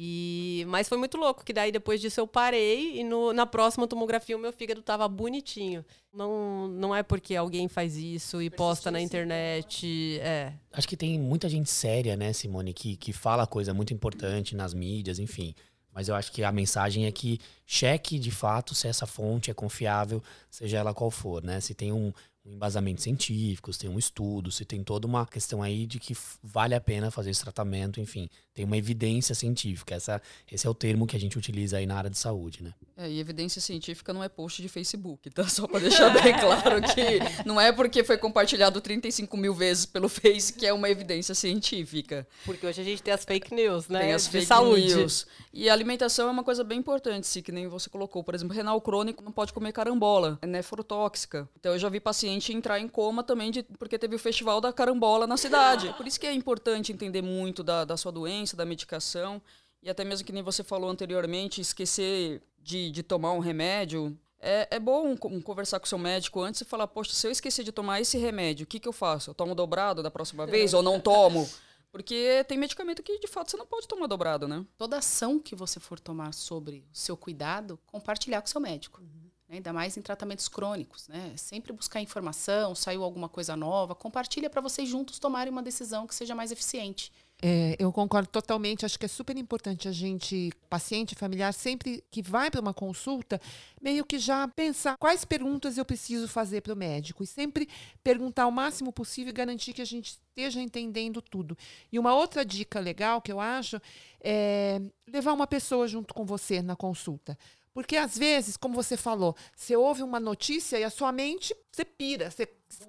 Speaker 2: E, mas foi muito louco, que daí depois disso eu parei e no, na próxima tomografia o meu fígado tava bonitinho. Não, não é porque alguém faz isso e posta na internet. É.
Speaker 7: Acho que tem muita gente séria, né, Simone, que, que fala coisa muito importante nas mídias, enfim. Mas eu acho que a mensagem é que cheque de fato se essa fonte é confiável, seja ela qual for, né? Se tem um, um embasamento científico, se tem um estudo, se tem toda uma questão aí de que vale a pena fazer esse tratamento, enfim, tem uma evidência científica. Essa, esse é o termo que a gente utiliza aí na área de saúde, né?
Speaker 4: É, e evidência científica não é post de Facebook, tá? Só para deixar bem claro que não é porque foi compartilhado 35 mil vezes pelo Face que é uma evidência científica.
Speaker 2: Porque hoje a gente tem as fake news, né?
Speaker 4: Tem as de fake saúde. news. E a alimentação é uma coisa bem importante, se que nem você colocou. Por exemplo, renal crônico não pode comer carambola, é nefrotóxica. Então eu já vi paciente entrar em coma também de, porque teve o festival da carambola na cidade. Por isso que é importante entender muito da, da sua doença, da medicação. E até mesmo que nem você falou anteriormente, esquecer de, de tomar um remédio. É, é bom conversar com o seu médico antes e falar, poxa, se eu esquecer de tomar esse remédio, o que, que eu faço? Eu tomo dobrado da próxima vez ou não tomo? Porque tem medicamento que, de fato, você não pode tomar dobrado, né?
Speaker 3: Toda ação que você for tomar sobre o seu cuidado, compartilhar com o seu médico. Uhum. Né? Ainda mais em tratamentos crônicos, né? Sempre buscar informação, saiu alguma coisa nova, compartilha para vocês juntos tomarem uma decisão que seja mais eficiente.
Speaker 5: É, eu concordo totalmente. Acho que é super importante a gente, paciente, familiar, sempre que vai para uma consulta, meio que já pensar quais perguntas eu preciso fazer para o médico. E sempre perguntar o máximo possível e garantir que a gente esteja entendendo tudo. E uma outra dica legal que eu acho é levar uma pessoa junto com você na consulta. Porque às vezes, como você falou, você ouve uma notícia e a sua mente, você pira, você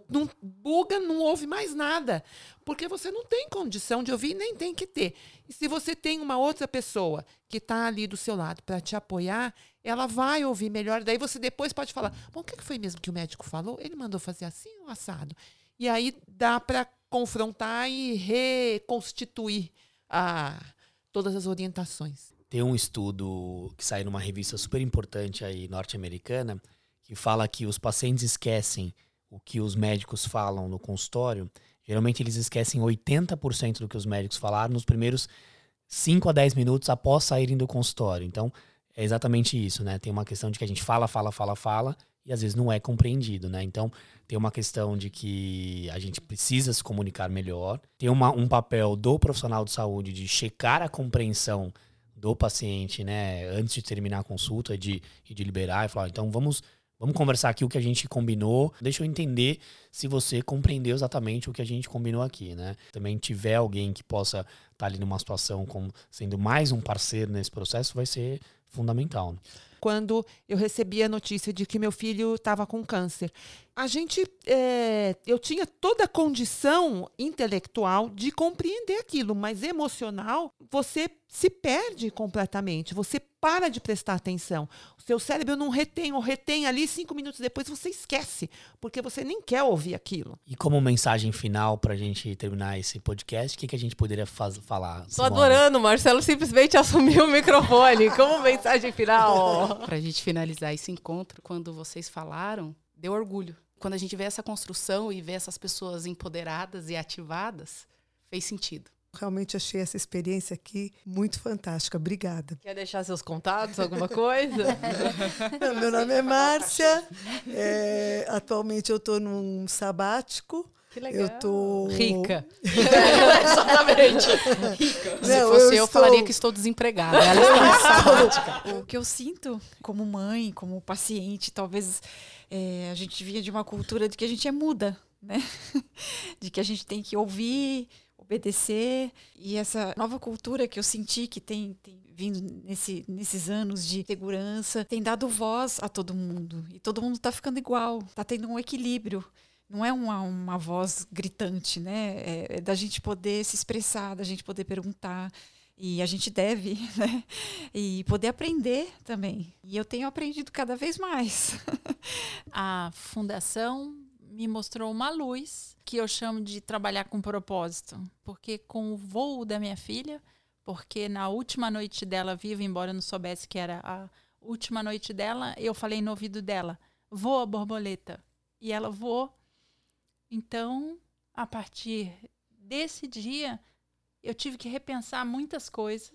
Speaker 5: não buga, não ouve mais nada. Porque você não tem condição de ouvir, nem tem que ter. E se você tem uma outra pessoa que está ali do seu lado para te apoiar, ela vai ouvir melhor. Daí você depois pode falar: bom, o que foi mesmo que o médico falou? Ele mandou fazer assim ou assado? E aí dá para confrontar e reconstituir a, todas as orientações.
Speaker 7: Tem um estudo que sai numa revista super importante aí norte-americana que fala que os pacientes esquecem o que os médicos falam no consultório. Geralmente eles esquecem 80% do que os médicos falaram nos primeiros 5 a 10 minutos após saírem do consultório. Então, é exatamente isso, né? Tem uma questão de que a gente fala, fala, fala, fala e às vezes não é compreendido, né? Então, tem uma questão de que a gente precisa se comunicar melhor. Tem uma, um papel do profissional de saúde de checar a compreensão do paciente, né, antes de terminar a consulta, de, de liberar e falar, então vamos, vamos conversar aqui o que a gente combinou. Deixa eu entender se você compreendeu exatamente o que a gente combinou aqui, né? Também tiver alguém que possa estar tá ali numa situação como sendo mais um parceiro nesse processo, vai ser fundamental. Né?
Speaker 5: Quando eu recebi a notícia de que meu filho estava com câncer, a gente, é, eu tinha toda a condição intelectual de compreender aquilo, mas emocional, você se perde completamente, você para de prestar atenção. O seu cérebro não retém, ou retém ali cinco minutos depois você esquece, porque você nem quer ouvir aquilo.
Speaker 7: E como mensagem final para a gente terminar esse podcast, o que, que a gente poderia faz, falar?
Speaker 2: Tô adorando, o Marcelo simplesmente assumiu o microfone. Como mensagem final?
Speaker 3: para a gente finalizar esse encontro, quando vocês falaram, deu orgulho quando a gente vê essa construção e vê essas pessoas empoderadas e ativadas, fez sentido.
Speaker 8: Realmente achei essa experiência aqui muito fantástica. Obrigada.
Speaker 2: Quer deixar seus contatos, alguma coisa?
Speaker 8: Meu nome é Márcia. É, atualmente eu estou num sabático.
Speaker 2: Que legal.
Speaker 8: Eu tô
Speaker 2: rica.
Speaker 3: Exatamente. Rica. Não, Se fosse eu, eu estou... falaria que estou desempregada. Ela está sabática.
Speaker 9: O que eu sinto como mãe, como paciente, talvez é, a gente vinha de uma cultura de que a gente é muda, né? de que a gente tem que ouvir, obedecer. E essa nova cultura que eu senti que tem, tem vindo nesse, nesses anos de segurança tem dado voz a todo mundo. E todo mundo está ficando igual, está tendo um equilíbrio não é uma, uma voz gritante, né? É, é, da gente poder se expressar, da gente poder perguntar. E a gente deve, né? E poder aprender também. E eu tenho aprendido cada vez mais.
Speaker 6: a fundação me mostrou uma luz que eu chamo de trabalhar com propósito. Porque com o voo da minha filha, porque na última noite dela viva, embora eu não soubesse que era a última noite dela, eu falei no ouvido dela: voa, borboleta. E ela voou. Então, a partir desse dia, eu tive que repensar muitas coisas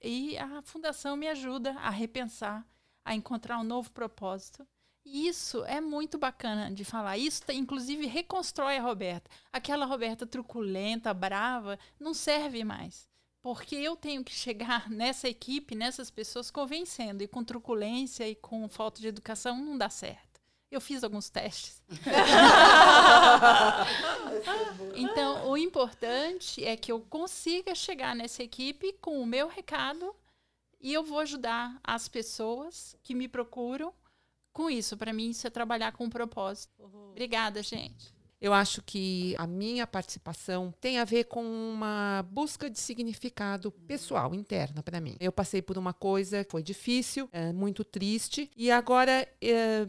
Speaker 6: e a fundação me ajuda a repensar, a encontrar um novo propósito. E isso é muito bacana de falar. Isso, inclusive, reconstrói a Roberta. Aquela Roberta truculenta, brava, não serve mais. Porque eu tenho que chegar nessa equipe, nessas pessoas, convencendo. E com truculência e com falta de educação não dá certo. Eu fiz alguns testes. então, o importante é que eu consiga chegar nessa equipe com o meu recado e eu vou ajudar as pessoas que me procuram com isso. Para mim, isso é trabalhar com um propósito. Obrigada, gente.
Speaker 5: Eu acho que a minha participação tem a ver com uma busca de significado pessoal, interna para mim. Eu passei por uma coisa que foi difícil, é, muito triste, e agora é,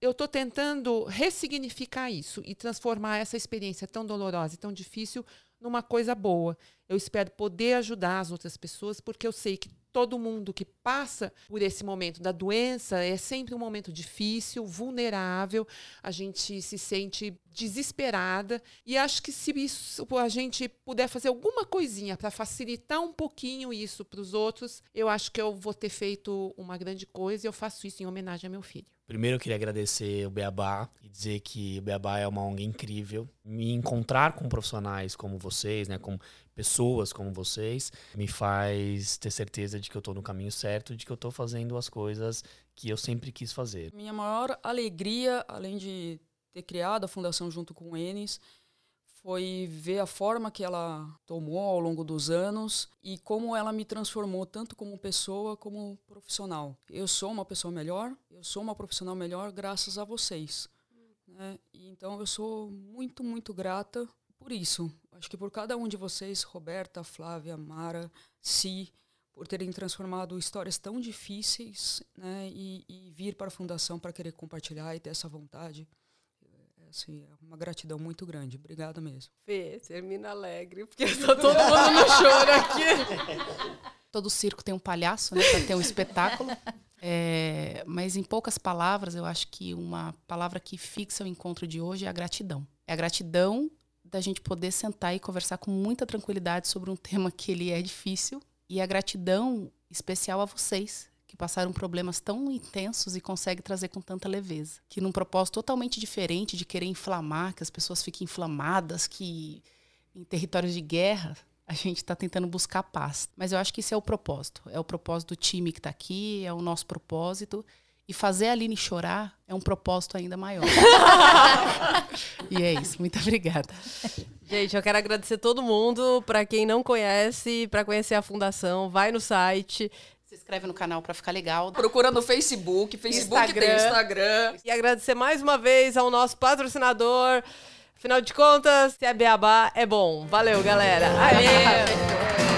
Speaker 5: eu estou tentando ressignificar isso e transformar essa experiência tão dolorosa e tão difícil numa coisa boa. Eu espero poder ajudar as outras pessoas, porque eu sei que todo mundo que passa por esse momento da doença é sempre um momento difícil, vulnerável, a gente se sente desesperada e acho que se isso, a gente puder fazer alguma coisinha para facilitar um pouquinho isso para os outros, eu acho que eu vou ter feito uma grande coisa e eu faço isso em homenagem ao meu filho.
Speaker 7: Primeiro eu queria agradecer o Beabá e dizer que o Beabá é uma ONG incrível. Me encontrar com profissionais como vocês, né, com pessoas como vocês, me faz ter certeza de que eu estou no caminho certo, de que eu estou fazendo as coisas que eu sempre quis fazer.
Speaker 4: Minha maior alegria, além de ter criado a fundação junto com o Enes, foi ver a forma que ela tomou ao longo dos anos e como ela me transformou tanto como pessoa como profissional. Eu sou uma pessoa melhor, eu sou uma profissional melhor graças a vocês. Né? Então eu sou muito, muito grata por isso. Acho que por cada um de vocês, Roberta, Flávia, Mara, Si, por terem transformado histórias tão difíceis né? e, e vir para a Fundação para querer compartilhar e ter essa vontade assim, é uma gratidão muito grande. Obrigada mesmo.
Speaker 2: Fê, termina alegre, porque está todo mundo no choro aqui.
Speaker 3: Todo circo tem um palhaço, né, para ter um espetáculo. É, mas em poucas palavras, eu acho que uma palavra que fixa o encontro de hoje é a gratidão. É a gratidão da gente poder sentar e conversar com muita tranquilidade sobre um tema que ele é difícil e a gratidão especial a vocês que passaram problemas tão intensos e consegue trazer com tanta leveza. Que num propósito totalmente diferente de querer inflamar, que as pessoas fiquem inflamadas, que em territórios de guerra a gente está tentando buscar paz. Mas eu acho que isso é o propósito. É o propósito do time que está aqui, é o nosso propósito. E fazer a Aline chorar é um propósito ainda maior. e é isso. Muito obrigada.
Speaker 2: Gente, eu quero agradecer todo mundo. Para quem não conhece, para conhecer a fundação, vai no site,
Speaker 3: se inscreve no canal para ficar legal.
Speaker 4: Procura no Facebook, Facebook
Speaker 2: Instagram.
Speaker 4: tem Instagram.
Speaker 2: E agradecer mais uma vez ao nosso patrocinador. Afinal de contas, se é beabá, é bom. Valeu, galera. Aê!